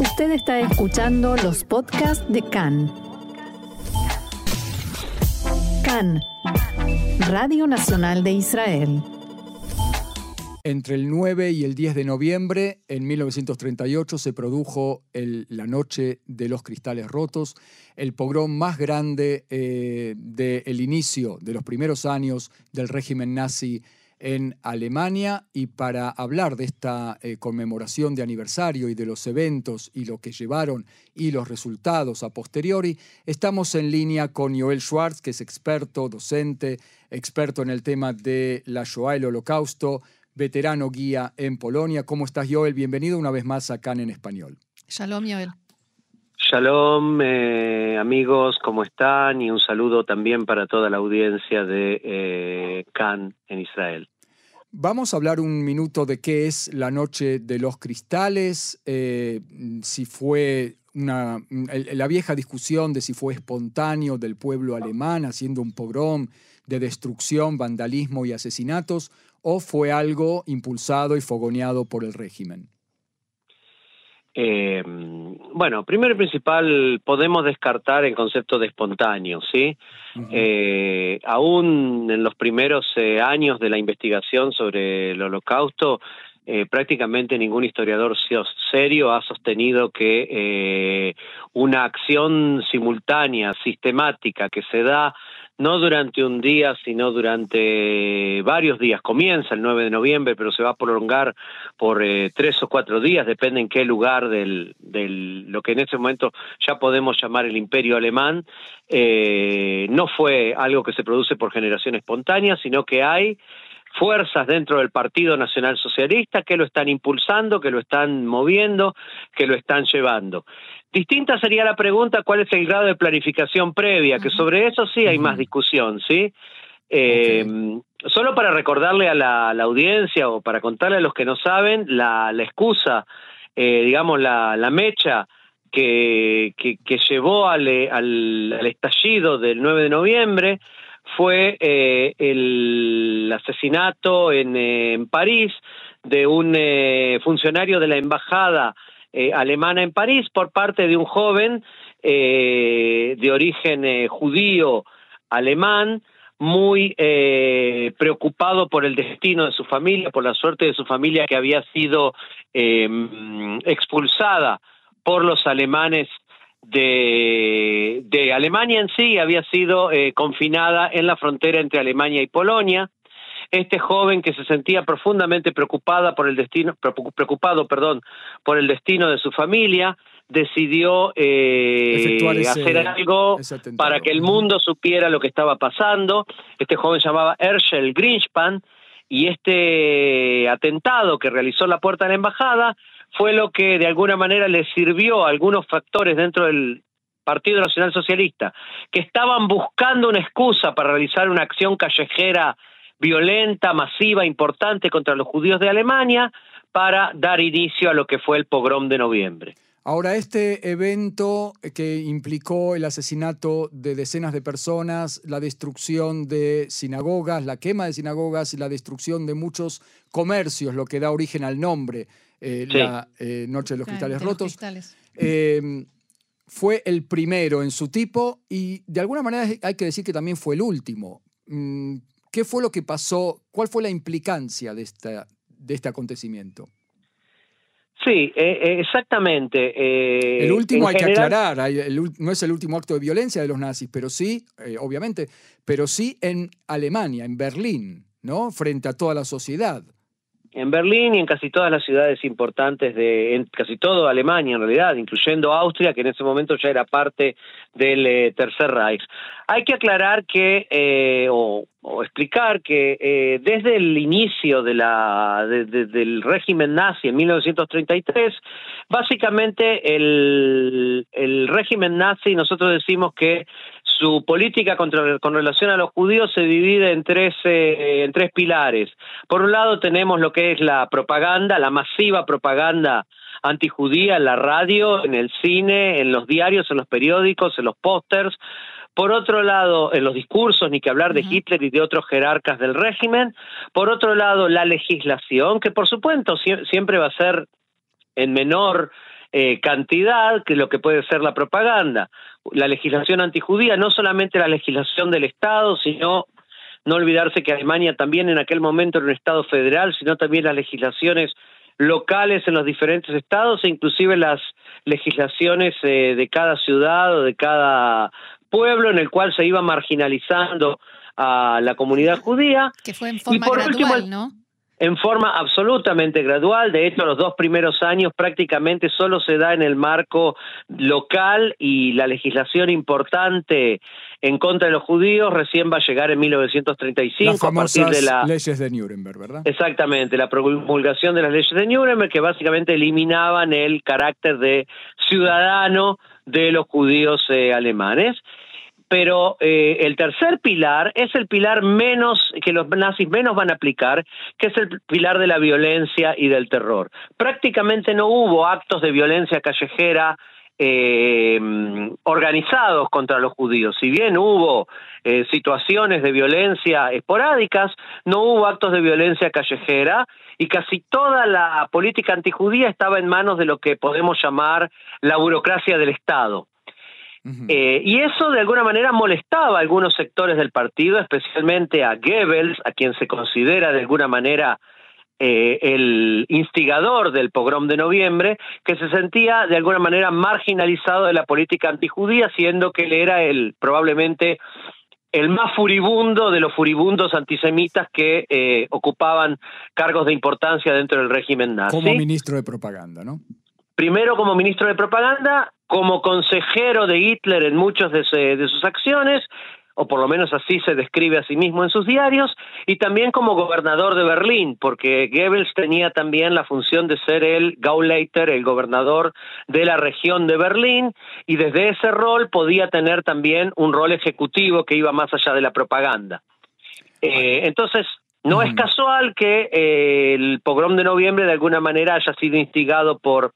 Usted está escuchando los podcasts de CAN. CAN, Radio Nacional de Israel. Entre el 9 y el 10 de noviembre, en 1938, se produjo la Noche de los Cristales Rotos, el pogrom más grande eh, del inicio de los primeros años del régimen nazi en Alemania y para hablar de esta eh, conmemoración de aniversario y de los eventos y lo que llevaron y los resultados a posteriori, estamos en línea con Joel Schwartz, que es experto, docente, experto en el tema de la Shoah, el Holocausto, veterano guía en Polonia. ¿Cómo estás, Joel? Bienvenido una vez más acá en español. Shalom, Joel. Shalom, eh, amigos, ¿cómo están? Y un saludo también para toda la audiencia de eh, Cannes en Israel. Vamos a hablar un minuto de qué es la Noche de los Cristales, eh, si fue una, la vieja discusión de si fue espontáneo del pueblo alemán haciendo un pogrom de destrucción, vandalismo y asesinatos, o fue algo impulsado y fogoneado por el régimen? Eh, bueno, primero y principal, podemos descartar el concepto de espontáneo, ¿sí? Eh, aún en los primeros eh, años de la investigación sobre el holocausto, prácticamente ningún historiador serio ha sostenido que una acción simultánea, sistemática, que se da no durante un día, sino durante varios días. Comienza el 9 de noviembre, pero se va a prolongar por eh, tres o cuatro días, depende en qué lugar del, del lo que en ese momento ya podemos llamar el imperio alemán. Eh, no fue algo que se produce por generación espontánea, sino que hay fuerzas dentro del Partido Nacional Socialista que lo están impulsando, que lo están moviendo, que lo están llevando. Distinta sería la pregunta cuál es el grado de planificación previa, que sobre eso sí hay más discusión, ¿sí? Eh, solo para recordarle a la, audiencia o para contarle a los que no saben, la, excusa, eh, digamos, la, mecha que, que, llevó al, al, estallido del 9 de noviembre fue eh, el asesinato en, en, París de un funcionario de la embajada eh, alemana en París por parte de un joven eh, de origen eh, judío alemán muy preocupado por el destino de su familia, por la suerte de su familia que había sido expulsada por los alemanes de, de, Alemania en sí, había sido confinada en la frontera entre Alemania y Polonia. Este joven que se sentía profundamente preocupada por el destino, preocupado, perdón, por el destino de su familia, decidió eh, hacer algo para que el mundo supiera lo que estaba pasando. Este joven se llamaba Herschel Greenspan y este atentado que realizó la puerta de la embajada fue lo que de alguna manera le sirvió a algunos factores dentro del Partido Nacional Socialista que estaban buscando una excusa para realizar una acción callejera violenta, masiva, importante contra los judíos de Alemania para dar inicio a lo que fue el pogrom de noviembre. Ahora, este evento que implicó el asesinato de decenas de personas, la destrucción de sinagogas, la quema de sinagogas y la destrucción de muchos comercios, lo que da origen al nombre, eh, la eh, Noche de los Cristales Rotos, em, fue el primero en su tipo y de alguna manera hay que decir que también fue el último. Mm, ¿Qué fue lo que pasó? ¿Cuál fue la implicancia de, esta, de este acontecimiento? Sí, eh, eh, exactamente. Eh, el último hay que aclarar, no es el último acto de violencia de los nazis, pero sí, obviamente, pero sí en Alemania, en Berlín, ¿no? Frente a toda la sociedad en Berlín y en casi todas las ciudades importantes de, en casi todo Alemania en realidad, incluyendo Austria, que en ese momento ya era parte del eh, Tercer Reich. Hay que aclarar que, eh, o, explicar que eh, desde el inicio de la, del régimen nazi en 1933, básicamente el, el régimen nazi, nosotros decimos que su política con relación a los judíos se divide en tres, eh, en tres pilares. Por un lado tenemos lo que es la propaganda, la masiva propaganda antijudía en la radio, en el cine, en los diarios, en los periódicos, en los pósters. Por otro lado, en los discursos, ni que hablar de Hitler y de otros jerarcas del régimen. Por otro lado, la legislación, que por supuesto siempre va a ser en menor eh, cantidad que lo que puede ser la propaganda. La legislación antijudía, no solamente la legislación del Estado, sino no olvidarse que Alemania también en aquel momento era un Estado federal, sino también las legislaciones locales en los diferentes estados e inclusive las legislaciones eh, de cada ciudad o de cada pueblo en el cual se iba marginalizando a la comunidad judía. Que fue en forma gradual, ¿no? En forma absolutamente gradual, de hecho los dos primeros años prácticamente solo se da en el marco local y la legislación importante en contra de los judíos recién va a llegar en 1935 a partir de las leyes de Nuremberg, ¿verdad? Exactamente, la promulgación de las leyes de Nuremberg que básicamente eliminaban el carácter de ciudadano de los judíos eh, alemanes pero eh, el tercer pilar es el pilar menos que los nazis menos van a aplicar, que es el pilar de la violencia y del terror. Prácticamente no hubo actos de violencia callejera eh, organizados contra los judíos. Si bien hubo eh, situaciones de violencia esporádicas, no hubo actos de violencia callejera y casi toda la política antijudía estaba en manos de lo que podemos llamar la burocracia del Estado. Eh, y eso de alguna manera molestaba a algunos sectores del partido, especialmente a Goebbels, a quien se considera de alguna manera eh, el instigador del pogrom de noviembre, que se sentía de alguna manera marginalizado de la política antijudía, siendo que él era el probablemente el más furibundo de los furibundos antisemitas que eh, ocupaban cargos de importancia dentro del régimen nazi. Como ministro de propaganda, ¿no? Primero como ministro de propaganda como consejero de Hitler en muchas de, sus acciones, o por lo menos así se describe a sí mismo en sus diarios, y también como gobernador de Berlín, porque Goebbels tenía también la función de ser el Gauleiter, el gobernador de la región de Berlín, y desde ese rol podía tener también un rol ejecutivo que iba más allá de la propaganda. Eh, entonces, no es casual que eh, el pogrom de noviembre de alguna manera haya sido instigado por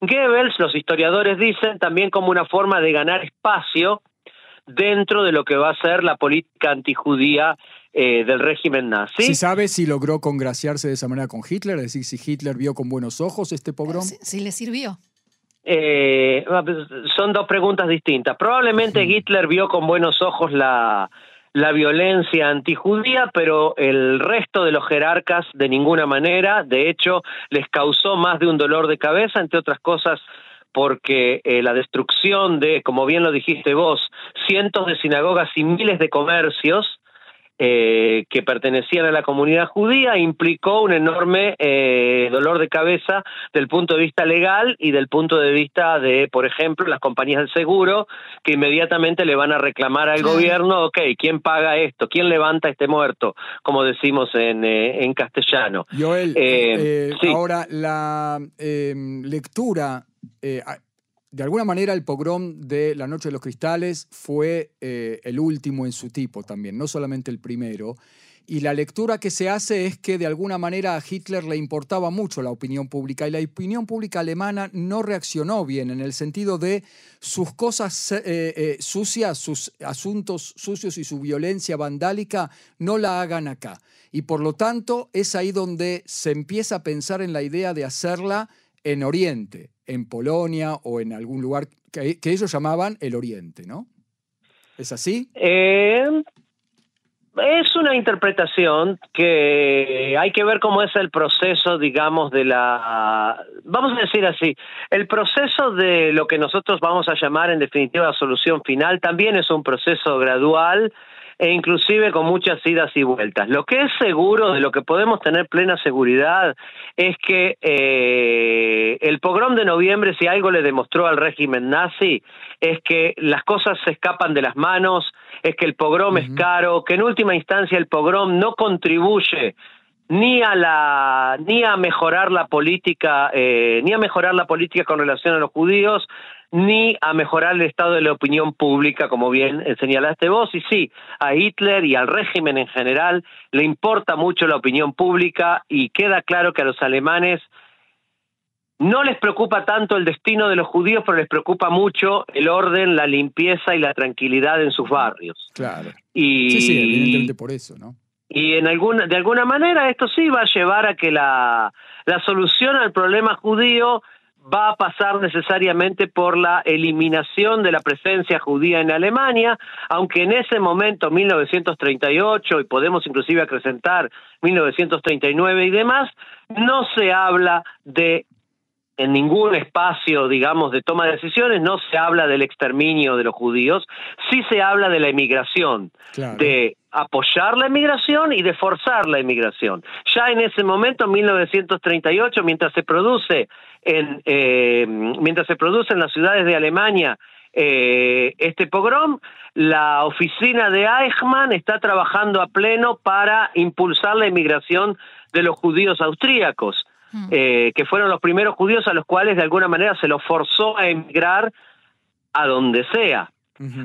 Goebbels, los historiadores dicen, también como una forma de ganar espacio dentro de lo que va a ser la política antijudía eh, del régimen nazi. ¿Se sabe si logró congraciarse de esa manera con Hitler? Es decir, si Hitler vio con buenos ojos este pogrom. Si, le sirvió. Eh, son dos preguntas distintas. Probablemente Hitler vio con buenos ojos la, la violencia antijudía, pero el resto de los jerarcas de ninguna manera, de hecho, les causó más de un dolor de cabeza, entre otras cosas porque eh, la destrucción de, como bien lo dijiste vos, cientos de sinagogas y miles de comercios eh, que pertenecían a la comunidad judía implicó un enorme eh, dolor de cabeza del punto de vista legal y del punto de vista de, por ejemplo, las compañías del seguro que inmediatamente le van a reclamar al gobierno, ok, ¿quién paga esto? ¿Quién levanta este muerto? Como decimos en, eh, en castellano. Joel, ahora la lectura de alguna manera el pogrom de la Noche de los Cristales fue eh, el último en su tipo también, no solamente el primero. Y la lectura que se hace es que de alguna manera a Hitler le importaba mucho la opinión pública y la opinión pública alemana no reaccionó bien en el sentido de sus cosas eh, eh, sucias, sus asuntos sucios y su violencia vandálica no la hagan acá. Y por lo tanto es ahí donde se empieza a pensar en la idea de hacerla en Oriente, en Polonia o en algún lugar que, ellos llamaban el Oriente, ¿no? ¿Es así? Eh, es una interpretación que hay que ver cómo es el proceso, digamos, de la, vamos a decir así, el proceso de lo que nosotros vamos a llamar en definitiva solución final también es un proceso gradual e inclusive con muchas idas y vueltas. Lo que es seguro, de lo que podemos tener plena seguridad, es que eh, el pogrom de noviembre, si algo le demostró al régimen nazi, es que las cosas se escapan de las manos, es que el pogrom es caro, que en última instancia el pogrom no contribuye ni a la ni a mejorar la política eh, ni a mejorar la política con relación a los judíos ni a mejorar el estado de la opinión pública, como bien señalaste vos. Y sí, a Hitler y al régimen en general le importa mucho la opinión pública y queda claro que a los alemanes no les preocupa tanto el destino de los judíos, pero les preocupa mucho el orden, la limpieza y la tranquilidad en sus barrios. Claro. Y, sí, sí, evidentemente por eso, ¿no? Y en alguna, de alguna manera esto sí va a llevar a que la, la solución al problema judío va a pasar necesariamente por la eliminación de la presencia judía en Alemania, aunque en ese momento, 1938, y podemos inclusive acrecentar 1939 y demás, no se habla de en ningún espacio, digamos, de toma de decisiones, no se habla del exterminio de los judíos, sí se habla de la emigración, de apoyar la emigración y de forzar la emigración. Ya en ese momento, en 1938, mientras se produce en, eh, mientras se produce en las ciudades de Alemania eh, este pogrom, la oficina de Eichmann está trabajando a pleno para impulsar la emigración de los judíos austríacos. Hmm. Eh, que fueron los primeros judíos a los cuales de alguna manera se los forzó a emigrar a donde sea.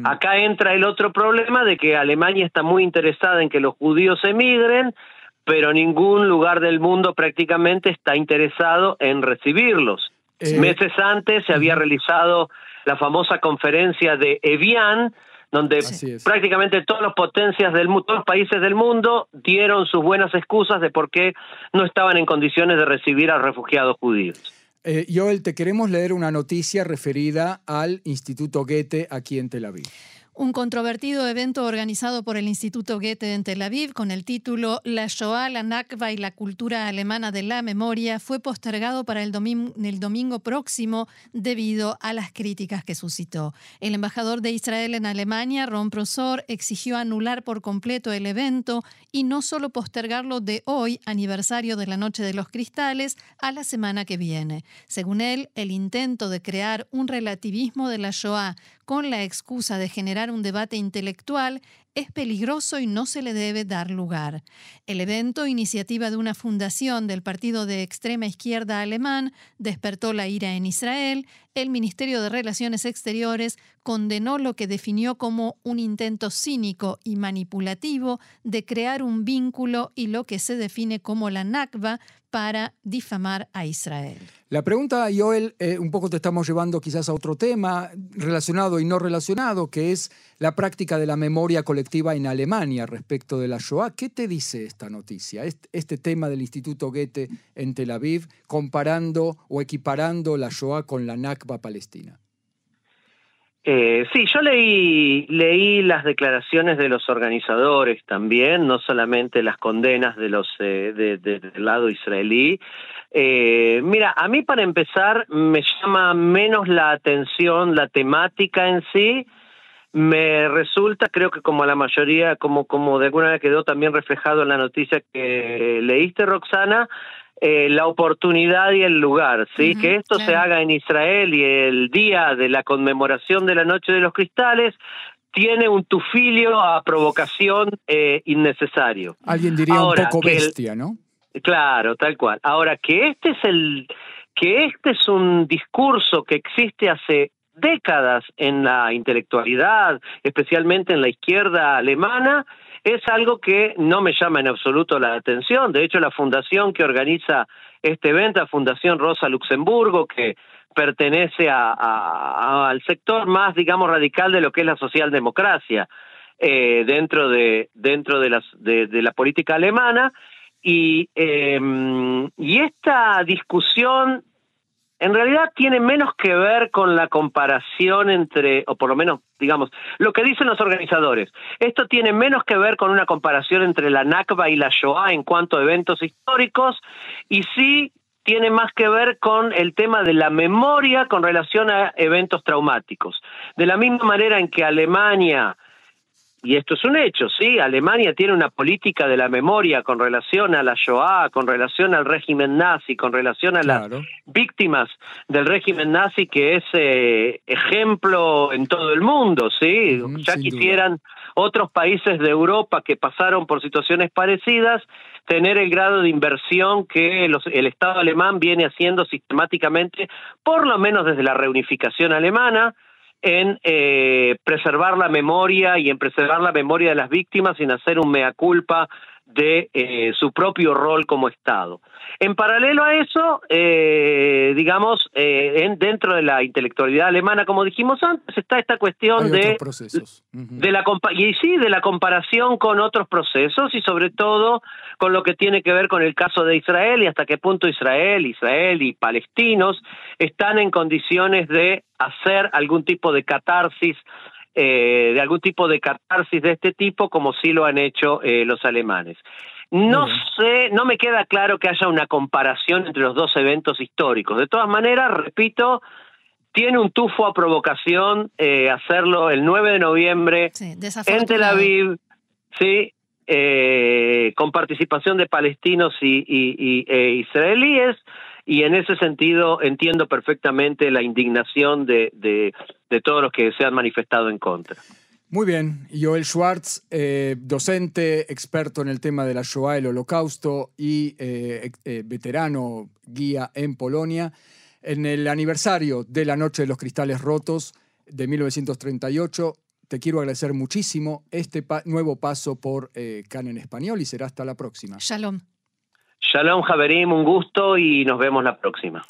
Acá entra el otro problema de que Alemania está muy interesada en que los judíos emigren, pero ningún lugar del mundo prácticamente está interesado en recibirlos. Eh, Meses antes se había realizado la famosa conferencia de Evian, donde prácticamente todas las potencias del todos los países del mundo dieron sus buenas excusas de por qué no estaban en condiciones de recibir a refugiados judíos. Eh, Joel, te queremos leer una noticia referida al Instituto Goethe aquí en Tel Aviv. Un controvertido evento organizado por el Instituto Goethe en Tel Aviv con el título La Shoah, la Nakba y la cultura alemana de la memoria fue postergado para el, domingo próximo debido a las críticas que suscitó. El embajador de Israel en Alemania, Ron Prosor, exigió anular por completo el evento y no solo postergarlo de hoy, aniversario de la Noche de los Cristales, a la semana que viene. Según él, el intento de crear un relativismo de la Shoah con la excusa de generar un debate intelectual es peligroso y no se le debe dar lugar. El evento, iniciativa de una fundación del partido de extrema izquierda alemán, despertó la ira en Israel. El Ministerio de Relaciones Exteriores condenó lo que definió como un intento cínico y manipulativo de crear un vínculo y lo que se define como la Nakba para difamar a Israel. La pregunta, Joel, eh, un poco te estamos llevando quizás a otro tema relacionado y no relacionado, que es la práctica de la memoria colectiva en Alemania respecto de la Shoah. ¿Qué te dice esta noticia, este, tema del Instituto Goethe en Tel Aviv, comparando o equiparando la Shoah con la Nakba palestina? Eh, sí, yo leí, leí las declaraciones de los organizadores también, no solamente las condenas de los eh, del lado israelí. Eh, mira, a mí para empezar me llama menos la atención la temática en sí. Me resulta, creo que como a la mayoría, como, como de alguna manera quedó también reflejado en la noticia que leíste, Roxana, eh, la oportunidad y el lugar, ¿sí? que esto se haga en Israel y el día de la conmemoración de la Noche de los Cristales tiene un tufilio a provocación eh, innecesario. Alguien diría un poco bestia, ¿no? Claro, tal cual. Ahora que este es el que este es un discurso que existe hace décadas en la intelectualidad, especialmente en la izquierda alemana, es algo que no me llama en absoluto la atención. De hecho, la fundación que organiza este evento, la Fundación Rosa Luxemburgo, que pertenece al sector más, digamos, radical de lo que es la socialdemocracia eh, dentro de dentro de, la política alemana. Y, y esta discusión en realidad tiene menos que ver con la comparación entre, o por lo menos, digamos, lo que dicen los organizadores. Esto tiene menos que ver con una comparación entre la Nakba y la Shoah en cuanto a eventos históricos, y sí tiene más que ver con el tema de la memoria con relación a eventos traumáticos. De la misma manera en que Alemania y esto es un hecho, ¿sí? Alemania tiene una política de la memoria con relación a la Shoah, con relación al régimen nazi, con relación a las víctimas del régimen nazi, que es eh, ejemplo en todo el mundo, ¿sí? ya quisieran otros países de Europa que pasaron por situaciones parecidas tener el grado de inversión que el Estado alemán viene haciendo sistemáticamente, por lo menos desde la reunificación alemana, en eh, preservar la memoria y en preservar la memoria de las víctimas sin hacer un mea culpa de eh, su propio rol como Estado. En paralelo a eso, eh, digamos, eh, dentro de la intelectualidad alemana, como dijimos antes, está esta cuestión de, de la y sí, de la comparación con otros procesos y sobre todo con lo que tiene que ver con el caso de Israel y hasta qué punto Israel, Israel y palestinos están en condiciones de hacer algún tipo de catarsis eh, de algún tipo de catarsis de este tipo, como sí lo han hecho eh, los alemanes. No sé, no me queda claro que haya una comparación entre los dos eventos históricos. De todas maneras, repito, tiene un tufo a provocación eh, hacerlo el 9 de noviembre en Tel Aviv, sí, con participación de palestinos y, e israelíes y en ese sentido entiendo perfectamente la indignación de, de, todos los que se han manifestado en contra. Muy bien, Joel Schwartz, eh, docente, experto en el tema de la Shoah, el holocausto y eh, eh, veterano guía en Polonia. En el aniversario de la Noche de los Cristales Rotos de 1938, te quiero agradecer muchísimo este nuevo paso por CAN en español y será hasta la próxima. Shalom. Shalom, Javerim, un gusto y nos vemos la próxima.